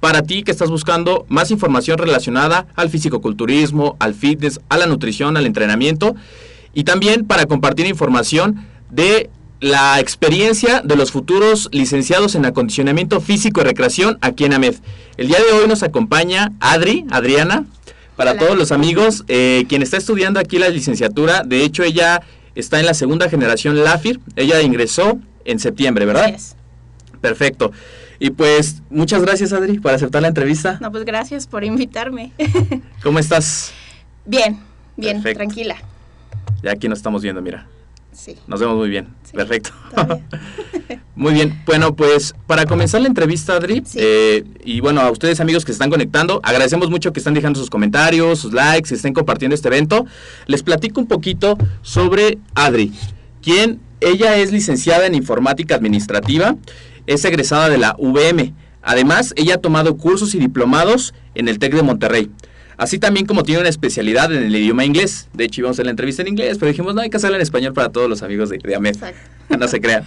para ti que estás buscando más información relacionada al fisicoculturismo, al fitness, a la nutrición, al entrenamiento y también para compartir información de la experiencia de los futuros licenciados en acondicionamiento físico y recreación aquí en AMED. El día de hoy nos acompaña Adri, Adriana, para todos los amigos, eh, quien está estudiando aquí la licenciatura. De hecho, ella está en la segunda generación LAFIR. Ella ingresó en septiembre, ¿verdad? Perfecto. Y pues muchas gracias Adri por aceptar la entrevista. No, pues gracias por invitarme. ¿Cómo estás? Bien, bien, tranquila. Ya aquí nos estamos viendo, mira. Sí. Nos vemos muy bien. Perfecto. muy bien. Bueno, pues para comenzar la entrevista, Adri, eh, y bueno, a ustedes amigos que se están conectando, agradecemos mucho que están dejando sus comentarios, sus likes, que estén compartiendo este evento. Les platico un poquito sobre Adri, quien ella es licenciada en informática administrativa es egresada de la VM. Además, ella ha tomado cursos y diplomados en el TEC de Monterrey. Así también como tiene una especialidad en el idioma inglés. De hecho, íbamos a la entrevista en inglés, pero dijimos, no, hay que hacerla en español para todos los amigos de, de AMED. No se crean.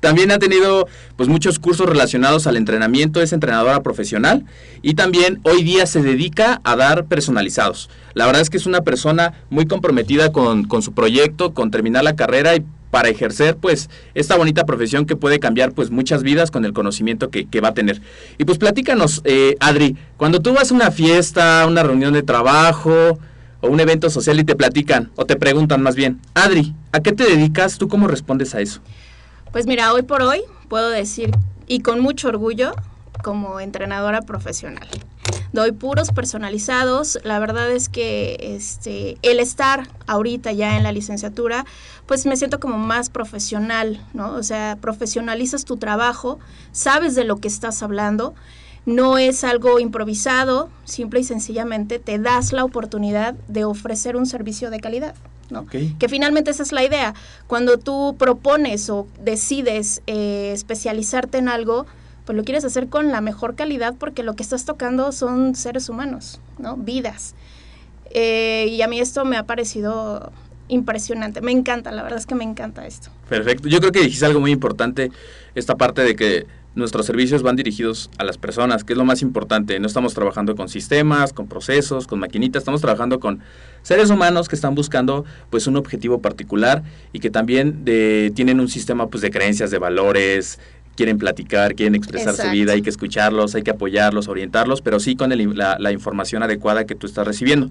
También ha tenido pues muchos cursos relacionados al entrenamiento, es entrenadora profesional y también hoy día se dedica a dar personalizados. La verdad es que es una persona muy comprometida con, con su proyecto, con terminar la carrera y para ejercer pues esta bonita profesión que puede cambiar pues muchas vidas con el conocimiento que, va a tener. Y pues platícanos, eh, Adri, cuando tú vas a una fiesta, una reunión de trabajo o un evento social y te platican o te preguntan más bien, Adri, ¿a qué te dedicas? ¿Tú cómo respondes a eso? Pues mira, hoy por hoy puedo decir y con mucho orgullo como entrenadora profesional doy puros personalizados. La verdad es que este, el estar ahorita ya en la licenciatura, pues me siento como más profesional, ¿no? O sea, profesionalizas tu trabajo, sabes de lo que estás hablando. No es algo improvisado, simple y sencillamente te das la oportunidad de ofrecer un servicio de calidad. ¿no? Que finalmente esa es la idea. Cuando tú propones o decides eh, especializarte en algo, pues lo quieres hacer con la mejor calidad porque lo que estás tocando son seres humanos, ¿no? Vidas. Eh, y a mí esto me ha parecido impresionante. Me encanta, la verdad es que me encanta esto. Perfecto. Yo creo que dijiste algo muy importante, esta parte de que nuestros servicios van dirigidos a las personas, que es lo más importante. No estamos trabajando con sistemas, con procesos, con maquinitas, estamos trabajando con seres humanos que están buscando pues un objetivo particular y que también de, tienen un sistema pues de creencias, de valores, quieren platicar, quieren expresar su vida, hay que escucharlos, hay que apoyarlos, orientarlos, pero sí con la, información adecuada que tú estás recibiendo.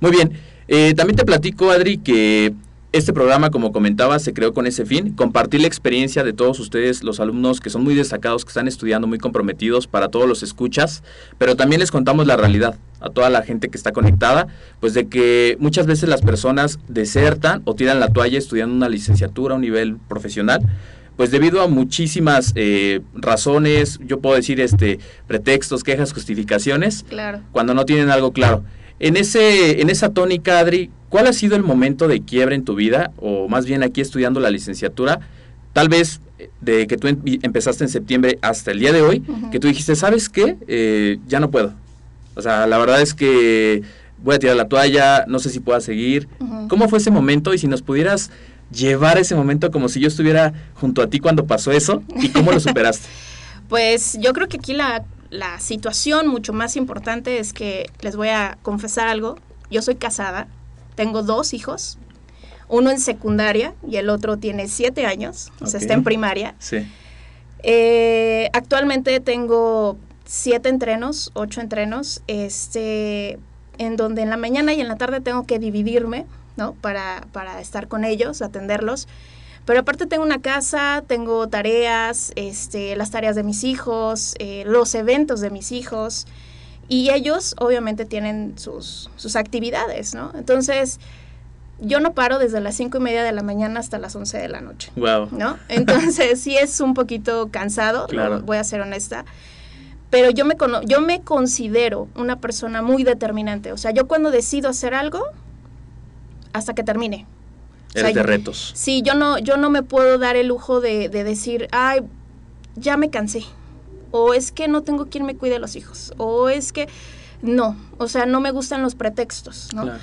Muy bien, eh, también te platico, Adri, que este programa, como comentaba, se creó con ese fin, compartir la experiencia de todos ustedes, los alumnos que son muy destacados, que están estudiando, muy comprometidos, para todos los escuchas, pero también les contamos la realidad a toda la gente que está conectada, pues de que muchas veces las personas desertan o tiran la toalla estudiando una licenciatura a un nivel profesional pues debido a muchísimas eh, razones, yo puedo decir este pretextos, quejas, justificaciones, Claro. cuando no tienen algo claro. En ese en esa tónica, Adri, ¿cuál ha sido el momento de quiebra en tu vida o más bien aquí estudiando la licenciatura? Tal vez eh, de que tú em- empezaste en septiembre hasta el día de hoy, que tú dijiste, ¿sabes qué? Eh, ya no puedo. O sea, la verdad es que voy a tirar la toalla, no sé si pueda seguir. ¿Cómo fue ese momento? Y si nos pudieras llevar ese momento como si yo estuviera junto a ti cuando pasó eso y cómo lo superaste. Pues yo creo que aquí la, la situación mucho más importante es que les voy a confesar algo. Yo soy casada, tengo dos hijos, uno en secundaria y el otro tiene siete años, o sea, está en primaria. Sí. Eh, actualmente tengo siete entrenos, ocho entrenos, este, en donde en la mañana y en la tarde tengo que dividirme, ¿no? Para, para estar con ellos, atenderlos. Pero aparte tengo una casa, tengo tareas, este, las tareas de mis hijos, eh, los eventos de mis hijos. Y ellos obviamente tienen sus, sus actividades, ¿no? Entonces, yo no paro desde las cinco y media de la mañana hasta las 11 de la noche. Wow. ¿no? Entonces sí es un poquito cansado, Claro. voy a ser honesta. Pero yo me, yo me considero una persona muy determinante. O sea, yo cuando decido hacer algo, hasta que termine. O sea, Eres de retos. Sí, yo no, yo no me puedo dar el lujo de, de decir, ay, ya me cansé. O es que no tengo quien me cuide a los hijos. O es que no. O sea, no me gustan los pretextos, ¿no? Claro.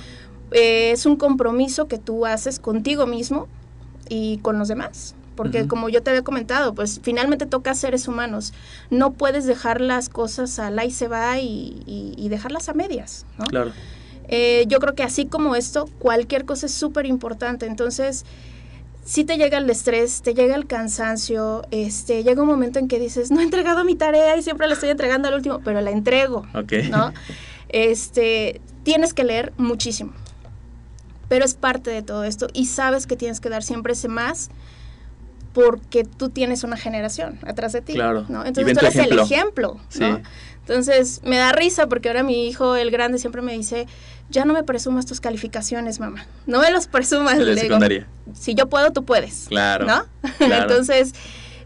eh, es un compromiso que tú haces contigo mismo y con los demás. Porque como yo te había comentado, pues finalmente toca a seres humanos. No puedes dejar las cosas a la y se va y, y- y dejarlas a medias, ¿no? Claro. Eh, yo creo que así como esto, cualquier cosa es súper importante. Entonces, si te llega el estrés, te llega el cansancio, este, llega un momento en que dices, no he entregado mi tarea y siempre la estoy entregando al último, pero la entrego. Ok. ¿no? Este, tienes que leer muchísimo. Pero es parte de todo esto y sabes que tienes que dar siempre ese más porque tú tienes una generación atrás de ti, Claro. Entonces tú eres ejemplo. el ejemplo. Entonces me da risa porque ahora mi hijo, el grande, siempre me dice, ya no me presumas tus calificaciones, mamá. No me los presumas. De Le digo, secundaria. si yo puedo, tú puedes. Claro, ¿No? claro. Entonces,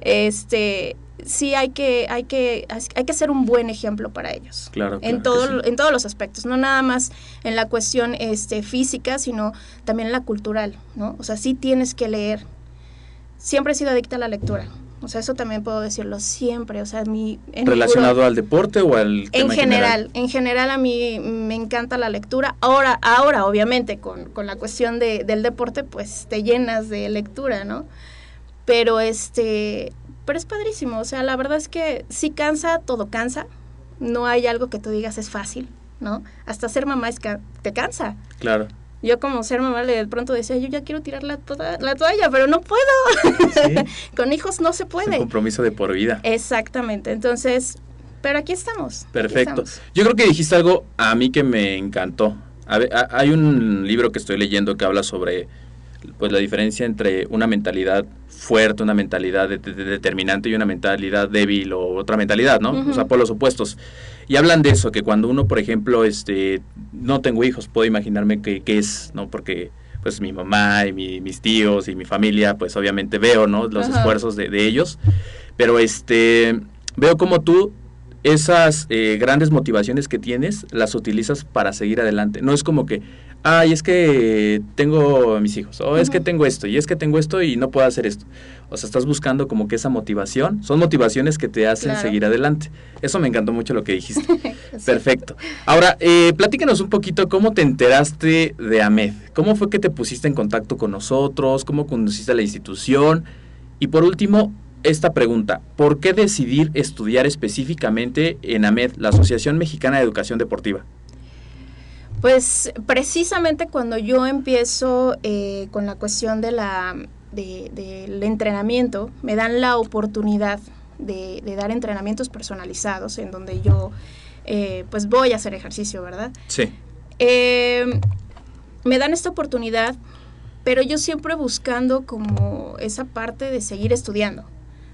este, sí hay que, hay que, hay que ser un buen ejemplo para ellos. Claro, claro en todo, sí. en todos los aspectos, no nada más en la cuestión este, física, sino también en la cultural, ¿no? O sea, sí tienes que leer. Siempre he sido adicta a la lectura. O sea, eso también puedo decirlo siempre. O sea, mi ¿Relacionado puro- al deporte o al en general, en general a mí me encanta la lectura. Ahora, ahora obviamente con, con la cuestión de, del deporte, pues te llenas de lectura, ¿no? Pero este, pero es padrísimo. O sea, la verdad es que sí cansa, todo cansa. No hay algo que tú digas es fácil, ¿no? Hasta ser mamá es ca- te cansa. Claro. Yo como ser mamá le de pronto decía, yo ya quiero tirar la, toda- la toalla, pero no puedo. Sí. con hijos no se Es un puede. compromiso de por vida. Exactamente. Entonces, pero aquí estamos. aquí Perfecto. estamos. Yo creo que dijiste algo a mí que me encantó. A ver, a- hay un libro que estoy leyendo que habla sobre pues la diferencia entre una mentalidad fuerte, una mentalidad de- de- determinante y una mentalidad débil o otra mentalidad, ¿no? O sea, por los opuestos. Y hablan de eso, que cuando uno, por ejemplo, este, no tengo hijos, puedo imaginarme que es, ¿no? Porque pues mi mamá y mi- mis tíos y mi familia, pues obviamente veo, ¿no? Los esfuerzos de, de ellos. Pero este, veo como tú esas eh, grandes motivaciones que tienes las utilizas para seguir adelante. No es como que, ay, es que tengo a mis hijos, o es que tengo esto, y es que tengo esto y no puedo hacer esto. O sea, estás buscando como que esa motivación. Son motivaciones que te hacen Claro. seguir adelante. Eso me encantó mucho lo que dijiste. Sí. Perfecto. Ahora, eh, platícanos un poquito cómo te enteraste de AMED. ¿Cómo fue que te pusiste en contacto con nosotros? ¿Cómo conociste a la institución? Y por último, esta pregunta. ¿Por qué decidir estudiar específicamente en AMED, la Asociación Mexicana de Educación Deportiva? Pues precisamente cuando yo empiezo eh, con la cuestión de la, de- del entrenamiento, me dan la oportunidad de, de dar entrenamientos personalizados en donde yo eh, pues voy a hacer ejercicio, ¿verdad? Sí. Eh, me dan esta oportunidad, pero yo siempre buscando como esa parte de seguir estudiando.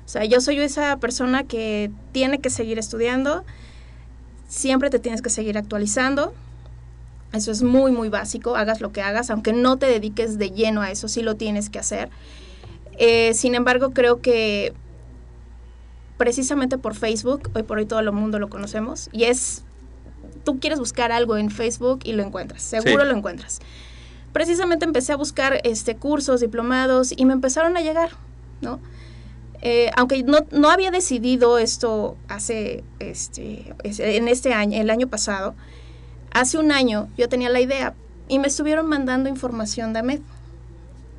O sea, yo soy esa persona que tiene que seguir estudiando, siempre te tienes que seguir actualizando. Eso es muy, muy básico, hagas lo que hagas, aunque no te dediques de lleno a eso, sí lo tienes que hacer. Eh, sin embargo, creo que precisamente por Facebook, hoy por hoy todo el mundo lo conocemos, y es, tú quieres buscar algo en Facebook y lo encuentras, seguro Sí. lo encuentras. Precisamente empecé a buscar este, cursos, diplomados, y me empezaron a llegar, ¿no? Eh, aunque no, no había decidido esto hace, este, es- en este año, el año pasado, hace un año yo tenía la idea y me estuvieron mandando información de AMED.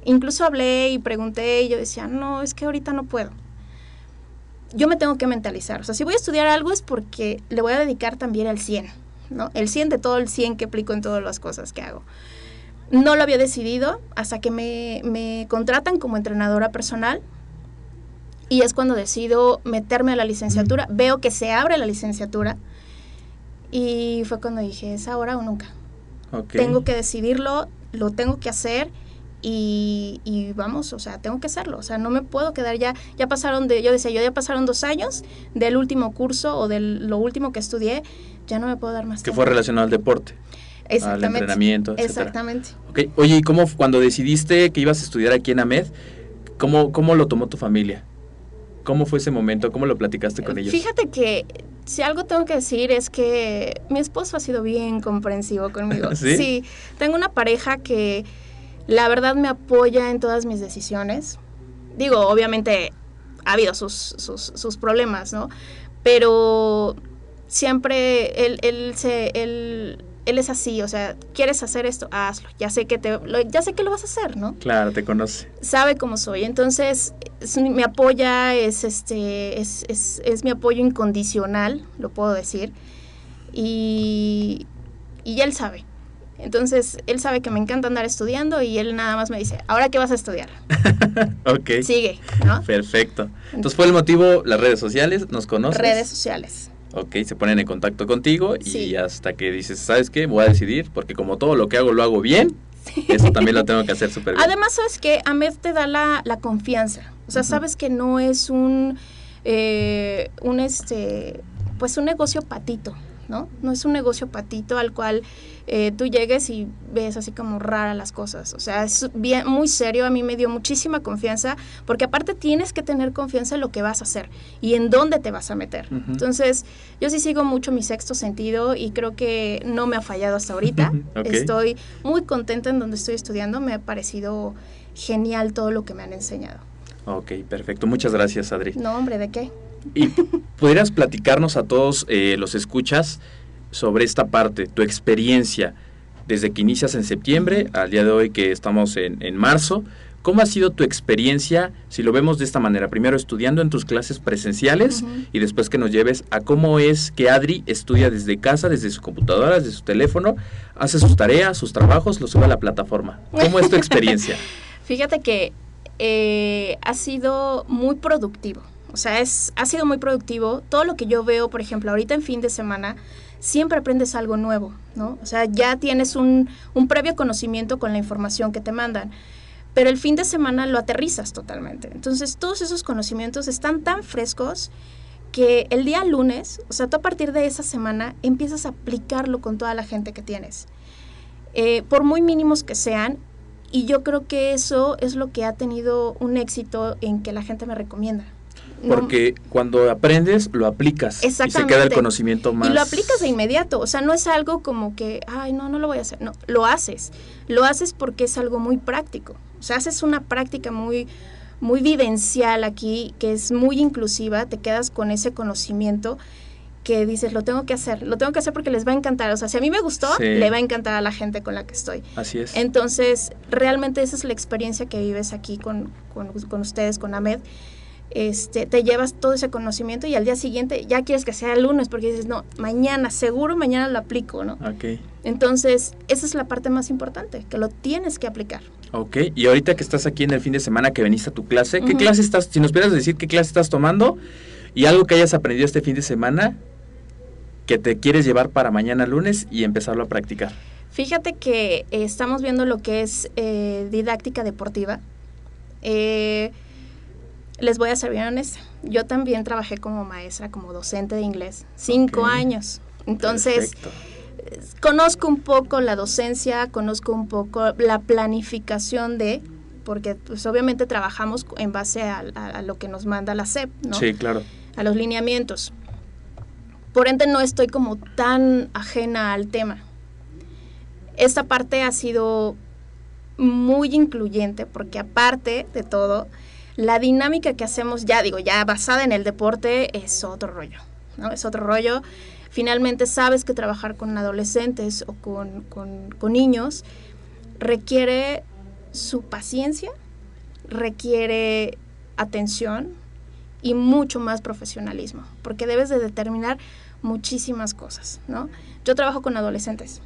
Incluso hablé y pregunté y yo decía, no, es que ahorita no puedo. Yo me tengo que mentalizar. O sea, si voy a estudiar algo es porque le voy a dedicar también al 100, ¿no? El 100 de todo el 100 que aplico en todas las cosas que hago. No lo había decidido hasta que me, me contratan como entrenadora personal y es cuando decido meterme a la licenciatura. Veo que se abre la licenciatura y fue cuando dije, es ahora o nunca. Tengo que decidirlo, lo tengo que hacer y, y vamos, o sea, tengo que hacerlo. O sea, no me puedo quedar ya, ya pasaron de, yo decía, yo ya pasaron dos años del último curso o de lo último que estudié, ya no me puedo dar más Que fue relacionado al deporte. al Exactamente. entrenamiento, etcétera. Exactamente. Oye, ¿y cómo cuando decidiste que ibas a estudiar aquí en AMED, cómo, cómo lo tomó tu familia? ¿Cómo fue ese momento? ¿Cómo lo platicaste con ellos? Fíjate que si algo tengo que decir es que mi esposo ha sido bien comprensivo conmigo. ¿Sí? tengo una pareja que la verdad me apoya en todas mis decisiones. Digo, obviamente ha habido sus, sus, sus problemas, ¿no? Pero siempre él, él, se, él, él es así, o sea, quieres hacer esto, hazlo. Ya sé que te, lo, ya sé que lo vas a hacer, ¿no? Claro, te conoce. sabe cómo soy. Entonces, es- me apoya, es este, es, es, es mi apoyo incondicional, lo puedo decir. Y, y él sabe. Entonces, él sabe que me encanta andar estudiando y él nada más me dice, ¿ahora qué vas a estudiar? ok. Sigue, ¿no? Perfecto. Entonces fue el motivo, las redes sociales, nos conoces. Redes sociales. Ok, se ponen en contacto contigo y Sí. hasta que dices, ¿sabes qué? Voy a decidir, porque como todo lo que hago lo hago bien, eso también lo tengo que hacer súper bien. Además, sabes que Ahmed te da la, la confianza. O sea, sabes que no es un, eh, un este, pues un negocio patito, ¿no? No es un negocio patito al cual eh, tú llegues y ves así como rara las cosas. O sea, es bien, muy serio. A mí me dio muchísima confianza porque aparte tienes que tener confianza en lo que vas a hacer y en dónde te vas a meter. Entonces, yo sí sigo mucho mi sexto sentido y creo que no me ha fallado hasta ahorita. Estoy muy contenta en donde estoy estudiando. Me ha parecido genial todo lo que me han enseñado. Ok, perfecto. Muchas gracias, Adri. No, hombre, ¿de qué? ¿Y pudieras platicarnos a todos eh, los escuchas sobre esta parte, tu experiencia desde que inicias en septiembre al día de hoy que estamos en, en marzo? ¿Cómo ha sido tu experiencia, si lo vemos de esta manera, primero estudiando en tus clases presenciales y después que nos lleves a cómo es que Adri estudia desde casa, desde su computadora, desde su teléfono, hace sus tareas, sus trabajos, lo sube a la plataforma? ¿Cómo es tu experiencia? Fíjate que eh, ha sido muy productivo. O sea, es, ha sido muy productivo. Todo lo que yo veo, por ejemplo, ahorita en fin de semana, siempre aprendes algo nuevo, ¿no? O sea, ya tienes un, un previo conocimiento con la información que te mandan. Pero el fin de semana lo aterrizas totalmente. Entonces, todos esos conocimientos están tan frescos que el día lunes, o sea, tú a partir de esa semana empiezas a aplicarlo con toda la gente que tienes. Eh, por muy mínimos que sean, y yo creo que eso es lo que ha tenido un éxito en que la gente me recomienda. No- Porque cuando aprendes, lo aplicas y se queda el Exactamente. conocimiento más... Y lo aplicas de inmediato, o sea, no es algo como que, ay, no, no lo voy a hacer, no, lo haces. Lo haces porque es algo muy práctico. O sea, haces una práctica muy muy vivencial aquí, que es muy inclusiva, te quedas con ese conocimiento que dices, lo tengo que hacer, lo tengo que hacer porque les va a encantar. O sea, si a mí me gustó, Sí. le va a encantar a la gente con la que estoy. Así es. Entonces, realmente esa es la experiencia que vives aquí con, con, con ustedes, con Ahmed. Este, te llevas todo ese conocimiento y al día siguiente ya quieres que sea el lunes porque dices, no, mañana, seguro mañana lo aplico, ¿no? Ok. Entonces, esa es la parte más importante, que lo tienes que aplicar. Ok, y ahorita que estás aquí en el fin de semana que veniste a tu clase, ¿qué clase estás, si nos pudieras decir qué clase estás tomando y algo que hayas aprendido este fin de semana que te quieres llevar para mañana lunes y empezarlo a practicar? Fíjate que eh, estamos viendo lo que es eh, didáctica deportiva. Eh, les voy a ser bien honesta. Yo también trabajé como maestra, como docente de inglés, cinco años. Entonces, Perfecto. conozco un poco la docencia, conozco un poco la planificación de, porque pues obviamente trabajamos en base a, a- a lo que nos manda la SEP, ¿no? Sí, claro. a los lineamientos. Por ende no estoy como tan ajena al tema. Esta parte ha sido muy incluyente porque aparte de todo, la dinámica que hacemos ya, digo, ya basada en el deporte es otro rollo, ¿no? Es otro rollo. Finalmente sabes que trabajar con adolescentes o con, con- con niños requiere su paciencia, requiere atención y mucho más profesionalismo, porque debes de determinar muchísimas cosas, ¿no? Yo trabajo con adolescentes.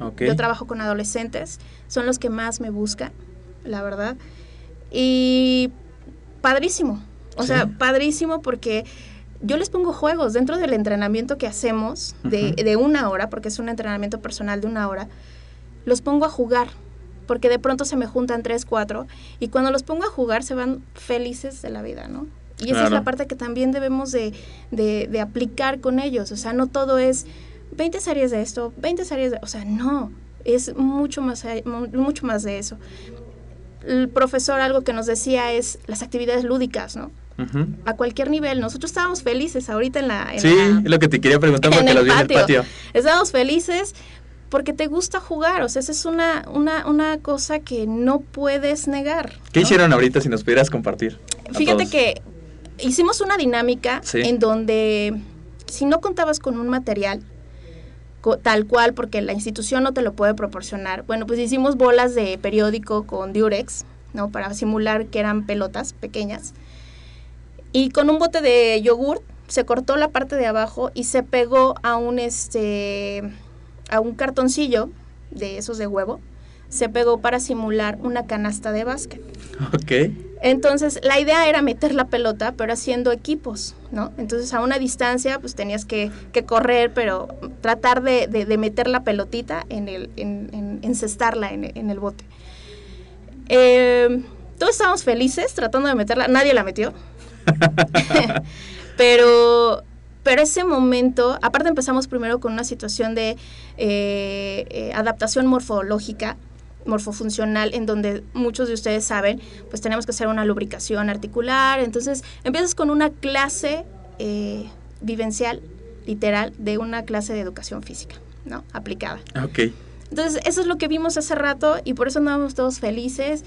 Ok. Yo trabajo con adolescentes, son los que más me buscan, la verdad. Y padrísimo, o Sí. sea, padrísimo porque yo les pongo juegos dentro del entrenamiento que hacemos de, de una hora, porque es un entrenamiento personal de una hora, los pongo a jugar, porque de pronto se me juntan tres, cuatro, y cuando los pongo a jugar se van felices de la vida, ¿no? Y esa es la parte que también debemos de, de- de aplicar con ellos, o sea, no todo es 20 series de esto, 20 series de... O sea, no, es mucho más, mucho más de eso. El profesor algo que nos decía es las actividades lúdicas, ¿no? A cualquier nivel. Nosotros estábamos felices ahorita en la... en Sí, la- es lo que te quería preguntar porque los vi en el patio. Estábamos felices porque te gusta jugar, o sea, esa es una, una, una cosa que no puedes negar. ¿Qué ¿no? hicieron ahorita si nos pudieras compartir? Fíjate que hicimos una dinámica Sí. en donde si no contabas con un material tal cual, porque la institución no te lo puede proporcionar, bueno, pues hicimos bolas de periódico con diurex, ¿no? Para simular que eran pelotas pequeñas. Y con un bote de yogur se cortó la parte de abajo y se pegó a un este a un cartoncillo de esos de huevo. Se pegó para simular una canasta de básquet. Ok. Entonces, la idea era meter la pelota, pero haciendo equipos, ¿no? Entonces, a una distancia, pues tenías que, que correr, pero tratar de, de- de meter la pelotita en el, en, en- encestarla en, en el bote. Eh, todos estábamos felices tratando de meterla, nadie la metió. pero, pero ese momento, aparte empezamos primero con una situación de eh, eh, adaptación morfológica, morfofuncional, en donde muchos de ustedes saben, pues tenemos que hacer una lubricación articular. Entonces, empiezas con una clase eh, vivencial, literal, de una clase de educación física, ¿no? Aplicada. Ok. Entonces, eso es lo que vimos hace rato y por eso andábamos todos felices.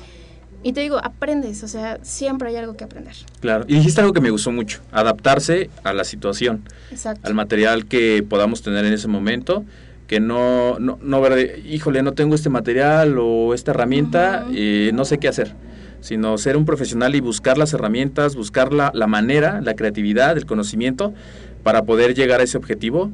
Y te digo, aprendes, o sea, siempre hay algo que aprender. Claro. Y dijiste algo que me gustó mucho, adaptarse a la situación, Exacto. al material que podamos tener en ese momento, que no, no, no ver, híjole, no tengo este material o esta herramienta, eh, no sé qué hacer, sino ser un profesional y buscar las herramientas, buscar la, la manera, la creatividad, el conocimiento para poder llegar a ese objetivo,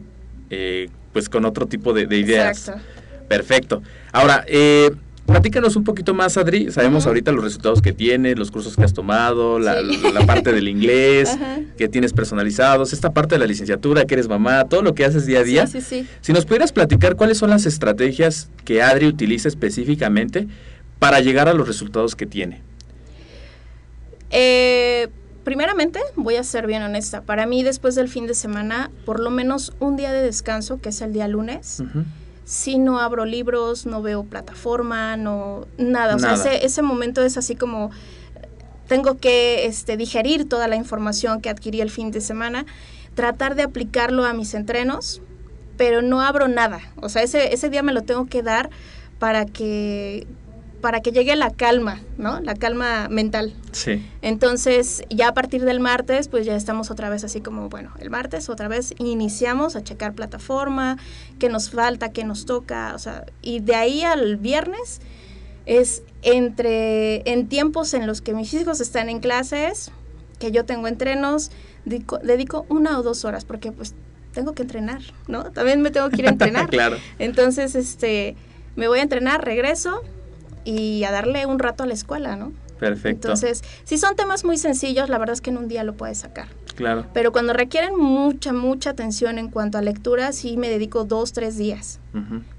eh, pues con otro tipo de, de ideas. Exacto. Perfecto. Ahora, eh, platícanos un poquito más, Adri. Sabemos ahorita los resultados que tienes, los cursos que has tomado, la, Sí. la parte del inglés Ajá. que tienes personalizados, esta parte de la licenciatura, que eres mamá, todo lo que haces día a día. Sí, sí, sí. Si nos pudieras platicar cuáles son las estrategias que Adri utiliza específicamente para llegar a los resultados que tiene. Eh, primeramente, voy a ser bien honesta. Para mí, después del fin de semana, por lo menos un día de descanso, que es el día lunes. Si no abro libros, no veo plataforma, no nada. O Nada. sea, ese, ese momento es así como tengo que este, digerir toda la información que adquirí el fin de semana, tratar de aplicarlo a mis entrenos, pero no abro nada. O sea, ese, ese día me lo tengo que dar para que para que llegue la calma, ¿no? La calma mental. Sí. Entonces, ya a partir del martes, pues ya estamos otra vez así como, bueno, el martes otra vez iniciamos a checar plataforma, qué nos falta, qué nos toca, o sea, y de ahí al viernes es entre, en tiempos en los que mis hijos están en clases, que yo tengo entrenos, dedico, dedico una o dos horas, porque pues tengo que entrenar, ¿no? También me tengo que ir a entrenar. claro. Entonces, este, me voy a entrenar, regreso y a darle un rato a la escuela, ¿no? Perfecto. Entonces, si son temas muy sencillos, la verdad es que en un día lo puedes sacar. claro. Pero cuando requieren mucha, mucha atención en cuanto a lectura, sí me dedico dos, tres días.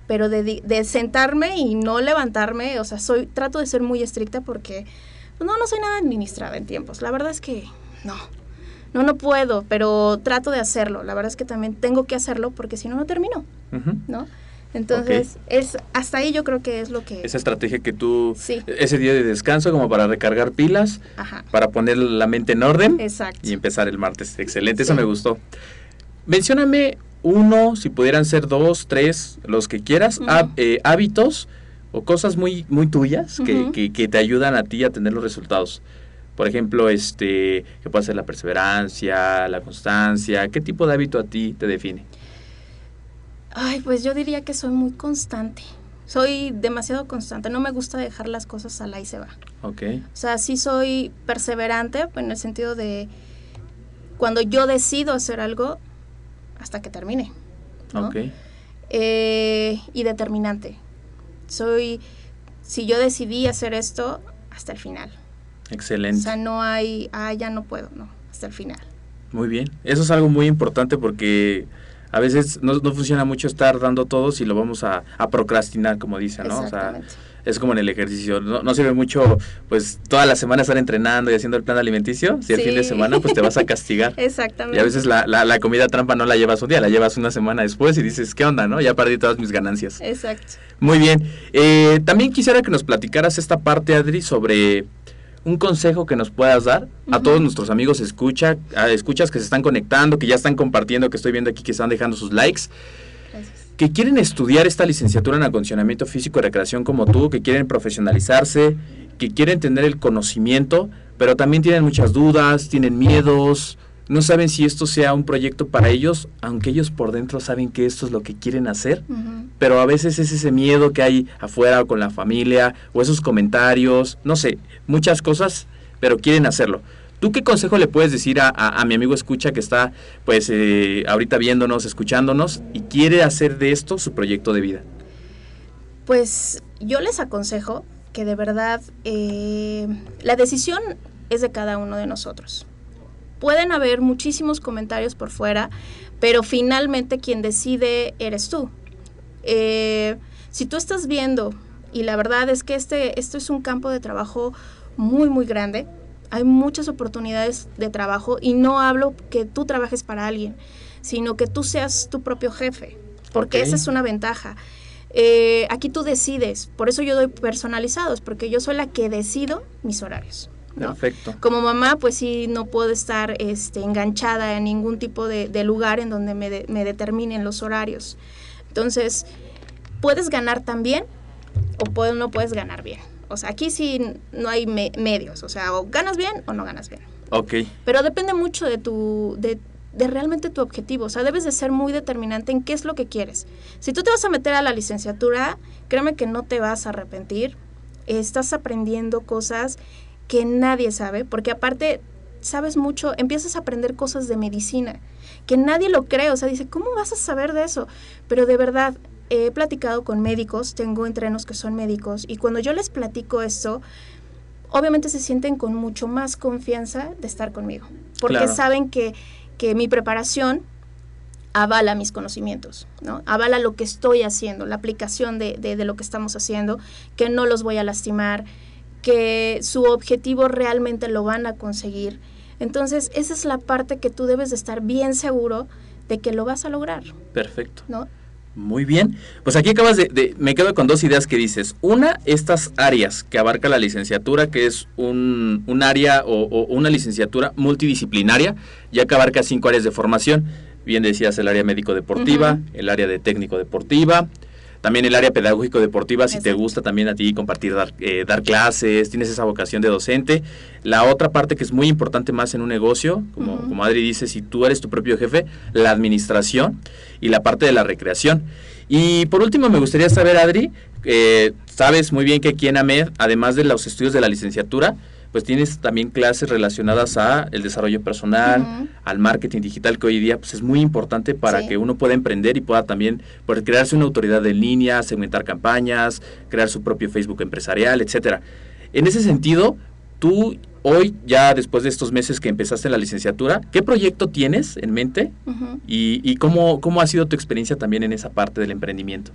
Pero de, de sentarme y no levantarme, o sea, soy, trato de ser muy estricta porque pues, no, no soy nada administrada en tiempos. La verdad es que no. No, no puedo, pero trato de hacerlo. La verdad es que también tengo que hacerlo porque si no, no termino. ¿no? Entonces, es hasta ahí yo creo que es lo que... Esa estrategia que tú, Sí. ese día de descanso como para recargar pilas, Ajá. para poner la mente en orden Exacto. y empezar el martes. Excelente, eso me gustó. Mencióname uno, si pudieran ser dos, tres, los que quieras, eh, hábitos o cosas muy, muy tuyas que, que- que te ayudan a ti a tener los resultados. Por ejemplo, este, que puede ser la perseverancia, la constancia. ¿Qué tipo de hábito a ti te define? Ay, pues yo diría que soy muy constante. Soy demasiado constante. No me gusta dejar las cosas al ahí se va. Ok, O sea, sí soy perseverante en el sentido de cuando yo decido hacer algo hasta que termine. ¿no? ok, Eh, y determinante. Soy, si yo decidí hacer esto, hasta el final. O excelente. sea, no hay, ah, ya no puedo, no, hasta el final. Muy bien. Eso es algo muy importante porque a veces no, no funciona mucho estar dando todo si lo vamos a, a procrastinar, como dicen, ¿no? O sea, es como en el ejercicio. No, no sirve mucho, pues, toda la semana estar entrenando y haciendo el plan alimenticio. Si el fin de semana, pues, te vas a castigar. Exactamente. Y a veces la, la, la comida trampa no la llevas un día, la llevas una semana después y dices, ¿qué onda, no? Ya perdí todas mis ganancias. Exacto. Muy bien. Eh, también quisiera que nos platicaras esta parte, Adri, sobre un consejo que nos puedas dar. A todos nuestros amigos escucha, a escuchas que se están conectando, que ya están compartiendo, que estoy viendo aquí que están dejando sus likes, Gracias. que quieren estudiar esta licenciatura en acondicionamiento físico y recreación como tú, que quieren profesionalizarse, que quieren tener el conocimiento, pero también tienen muchas dudas, tienen miedos, no saben si esto sea un proyecto para ellos, aunque ellos por dentro saben que esto es lo que quieren hacer pero a veces es ese miedo que hay afuera o con la familia o esos comentarios, no sé, muchas cosas, pero quieren hacerlo. ¿Tú qué consejo le puedes decir a, a- a mi amigo escucha que está pues eh, ahorita viéndonos, escuchándonos y quiere hacer de esto su proyecto de vida? Pues yo les aconsejo que de verdad eh, la decisión es de cada uno de nosotros. Pueden haber muchísimos comentarios por fuera, pero finalmente quien decide eres tú. Eh, si tú estás viendo, y la verdad es que este, esto es un campo de trabajo muy, muy grande, hay muchas oportunidades de trabajo y no hablo que tú trabajes para alguien, sino que tú seas tu propio jefe, porque esa es una ventaja. Eh, aquí tú decides, por eso yo doy personalizados, porque yo soy la que decido mis horarios. ¿No? Perfecto. Como mamá, pues sí, no puedo estar este, enganchada en ningún tipo de, de lugar en donde me, de- me determinen los horarios. Entonces, puedes ganar tan bien o no puedes ganar bien. O sea, aquí sí no hay me- medios. O sea, o ganas bien o no ganas bien. Ok, Pero depende mucho de tu, de, de realmente tu objetivo. O sea, debes de ser muy determinante en qué es lo que quieres. Si tú te vas a meter a la licenciatura, créeme que no te vas a arrepentir. Estás aprendiendo cosas que nadie sabe, porque aparte sabes mucho, empiezas a aprender cosas de medicina, que nadie lo cree, o sea, dice, ¿cómo vas a saber de eso? Pero de verdad, he platicado con médicos, tengo entrenos que son médicos, y cuando yo les platico esto, obviamente se sienten con mucho más confianza de estar conmigo, porque Claro. saben que, que mi preparación avala mis conocimientos, ¿no? Avala lo que estoy haciendo, la aplicación de, de- de lo que estamos haciendo, que no los voy a lastimar, que su objetivo realmente lo van a conseguir. Entonces, esa es la parte que tú debes de estar bien seguro de que lo vas a lograr, perfecto. ¿no? Muy bien. Pues aquí acabas de, de- Me quedo con dos ideas que dices. Una, estas áreas que abarca la licenciatura, que es un, un área o, o una licenciatura multidisciplinaria, ya que abarca cinco áreas de formación. Bien decías el área médico-deportiva, el área de técnico-deportiva, también el área pedagógico-deportiva, si te gusta también a ti compartir, dar, eh, dar clases, tienes esa vocación de docente. La otra parte que es muy importante más en un negocio, como, como Adri dice, si tú eres tu propio jefe, la administración y la parte de la recreación. Y por último, me gustaría saber, Adri, eh, sabes muy bien que aquí en AMED, además de los estudios de la licenciatura, pues tienes también clases relacionadas a el desarrollo personal, al marketing digital, que hoy día pues, es muy importante para Sí. que uno pueda emprender y pueda también pues, crearse una autoridad en línea, segmentar campañas, crear su propio Facebook empresarial, etcétera. En ese sentido, tú hoy, ya después de estos meses que empezaste la licenciatura, ¿qué proyecto tienes en mente? ¿Y, y cómo, cómo ha sido tu experiencia también en esa parte del emprendimiento?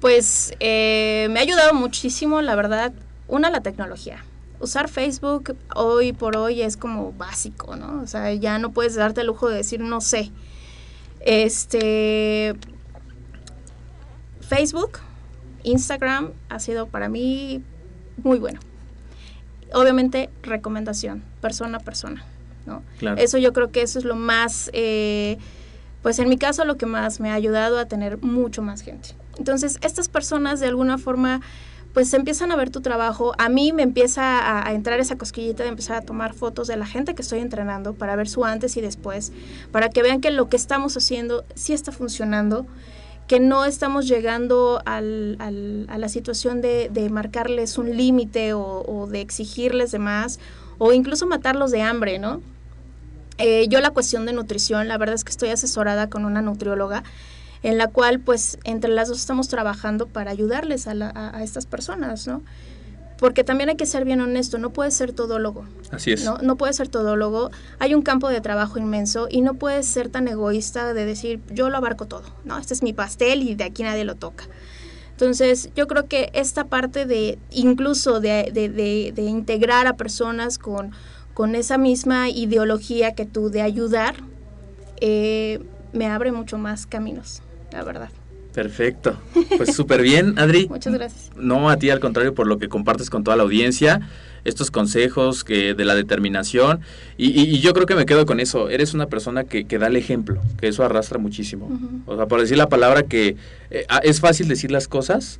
Pues eh, me ha ayudado muchísimo, la verdad, una, la tecnología. Usar Facebook hoy por hoy es como básico, ¿no? O sea, ya no puedes darte el lujo de decir no sé. Este. Facebook, Instagram ha sido para mí muy bueno. Obviamente, recomendación, persona a persona. ¿no? Claro. Eso yo creo que eso es lo más, eh, pues en mi caso lo que más me ha ayudado a tener mucho más gente. Entonces, estas personas de alguna forma pues empiezan a ver tu trabajo. A mí me empieza a, entrar esa cosquillita de empezar a tomar fotos de la gente que estoy entrenando para ver su antes y después, para que vean que lo que estamos haciendo sí está funcionando, que no estamos llegando a la situación de, marcarles un límite o, de exigirles de más o incluso matarlos de hambre, ¿no? Eh, yo la cuestión de nutrición, la verdad es que estoy asesorada con una nutrióloga en la cual pues entre las dos estamos trabajando para ayudarles a, la, a, a, estas personas, ¿no? Porque también hay que ser bien honesto, no puedes ser todólogo. Así es. No, no puedes ser todólogo, hay un campo de trabajo inmenso y no puedes ser tan egoísta de decir yo lo abarco todo, ¿no? Este es mi pastel y de aquí nadie lo toca. Entonces, yo creo que esta parte de incluso de, de, de, de integrar a personas con, con, esa misma ideología que tú de ayudar, eh, me abre mucho más caminos la verdad. Perfecto. Pues súper bien, Adri. Muchas gracias. No, a ti al contrario por lo que compartes con toda la audiencia, estos consejos que de la determinación. Y, y, y yo creo que me quedo con eso. Eres una persona que, que da el ejemplo, que eso arrastra muchísimo. Uh -huh. O sea, por decir la palabra que eh, es fácil decir las cosas,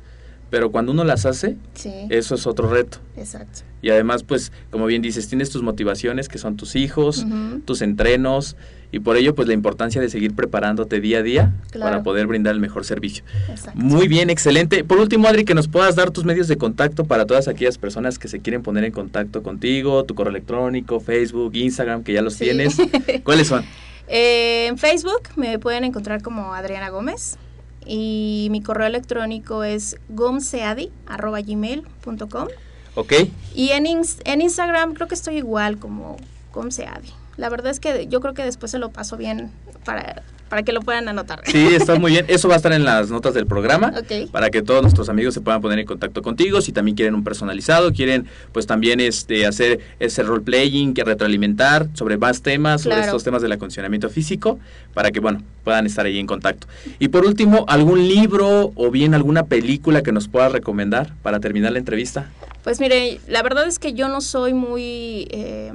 pero cuando uno las hace, sí. eso es otro reto. Exacto. Y además, pues, como bien dices, tienes tus motivaciones, que son tus hijos, uh -huh. tus entrenos, y por ello, pues, la importancia de seguir preparándote día a día claro. para poder brindar el mejor servicio. Exacto. Muy bien, excelente. Por último, Adri, que nos puedas dar tus medios de contacto para todas aquellas personas que se quieren poner en contacto contigo, tu correo electrónico, Facebook, Instagram, que ya los sí. tienes. ¿Cuáles son? Eh, en Facebook me pueden encontrar como Adriana Gómez y mi correo electrónico es gomseadi.gmail.com. Ok. Y en, en, Instagram creo que estoy igual como gomseadi. La verdad es que yo creo que después se lo paso bien para, para que lo puedan anotar. Sí, está muy bien. Eso va a estar en las notas del programa okay. para que todos nuestros amigos se puedan poner en contacto contigo. Si también quieren un personalizado, quieren pues también este hacer ese role playing, que retroalimentar sobre más temas, sobre estos temas del acondicionamiento físico, para que bueno, puedan estar ahí en contacto. Y por último, algún libro o bien alguna película que nos puedas recomendar para terminar la entrevista. Pues mire, la verdad es que yo no soy muy eh,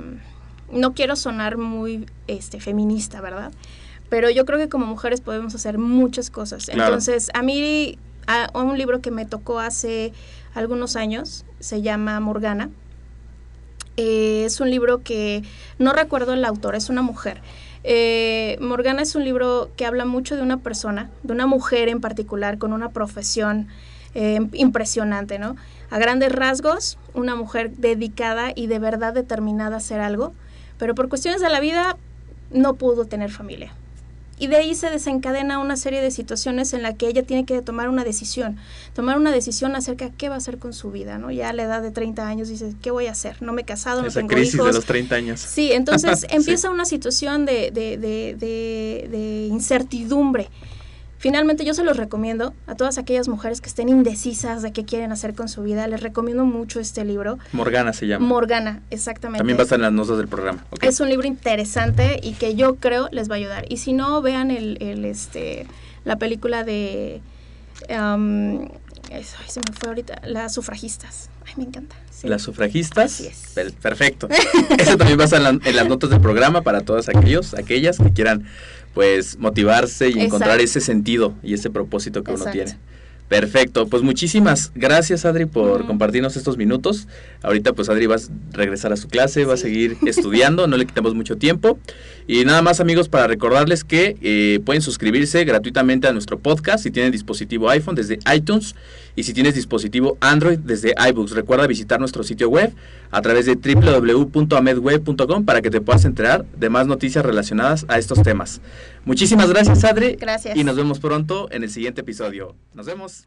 no quiero sonar muy este feminista, ¿verdad? Pero yo creo que como mujeres podemos hacer muchas cosas. Claro. Entonces, a mí, a, un libro que me tocó hace algunos años, se llama Morgana. Eh, es un libro que no recuerdo el autor, es una mujer. Eh, Morgana es un libro que habla mucho de una persona, de una mujer en particular, con una profesión eh, impresionante, ¿no? A grandes rasgos, una mujer dedicada y de verdad determinada a hacer algo, pero por cuestiones de la vida no pudo tener familia y de ahí se desencadena una serie de situaciones en la que ella tiene que tomar una decisión, tomar una decisión acerca de qué va a hacer con su vida, ¿no? Ya a la edad de 30 años dice, ¿qué voy a hacer? No me he casado, Esa no tengo crisis hijos. de los 30 años. Sí, entonces empieza sí. una situación de, de, de, de, incertidumbre. Finalmente yo se los recomiendo a todas aquellas mujeres que estén indecisas de qué quieren hacer con su vida. Les recomiendo mucho este libro. Morgana se llama. Morgana, exactamente. También va a estar en las notas del programa. Okay. Es un libro interesante y que yo creo les va a ayudar. Y si no, vean el, el este, la película de... Um, eso, se me fue ahorita. Las sufragistas. Ay, me encanta. Sí. Las sufragistas. Así es. Per perfecto. Eso también va a estar en, la, en, las notas del programa para todos aquellos, aquellas que quieran pues motivarse y Exacto. encontrar ese sentido y ese propósito que Exacto. uno tiene. Perfecto, pues muchísimas gracias Adri por compartirnos estos minutos. Ahorita pues Adri va a regresar a su clase, va a seguir estudiando, no le quitamos mucho tiempo. Y nada más amigos para recordarles que eh, pueden suscribirse gratuitamente a nuestro podcast si tienen dispositivo iPhone desde iTunes y si tienes dispositivo Android desde iBooks. Recuerda visitar nuestro sitio web a través de www.amedweb.com para que te puedas enterar de más noticias relacionadas a estos temas. Muchísimas gracias Adri. Gracias. Y nos vemos pronto en el siguiente episodio. Nos vemos.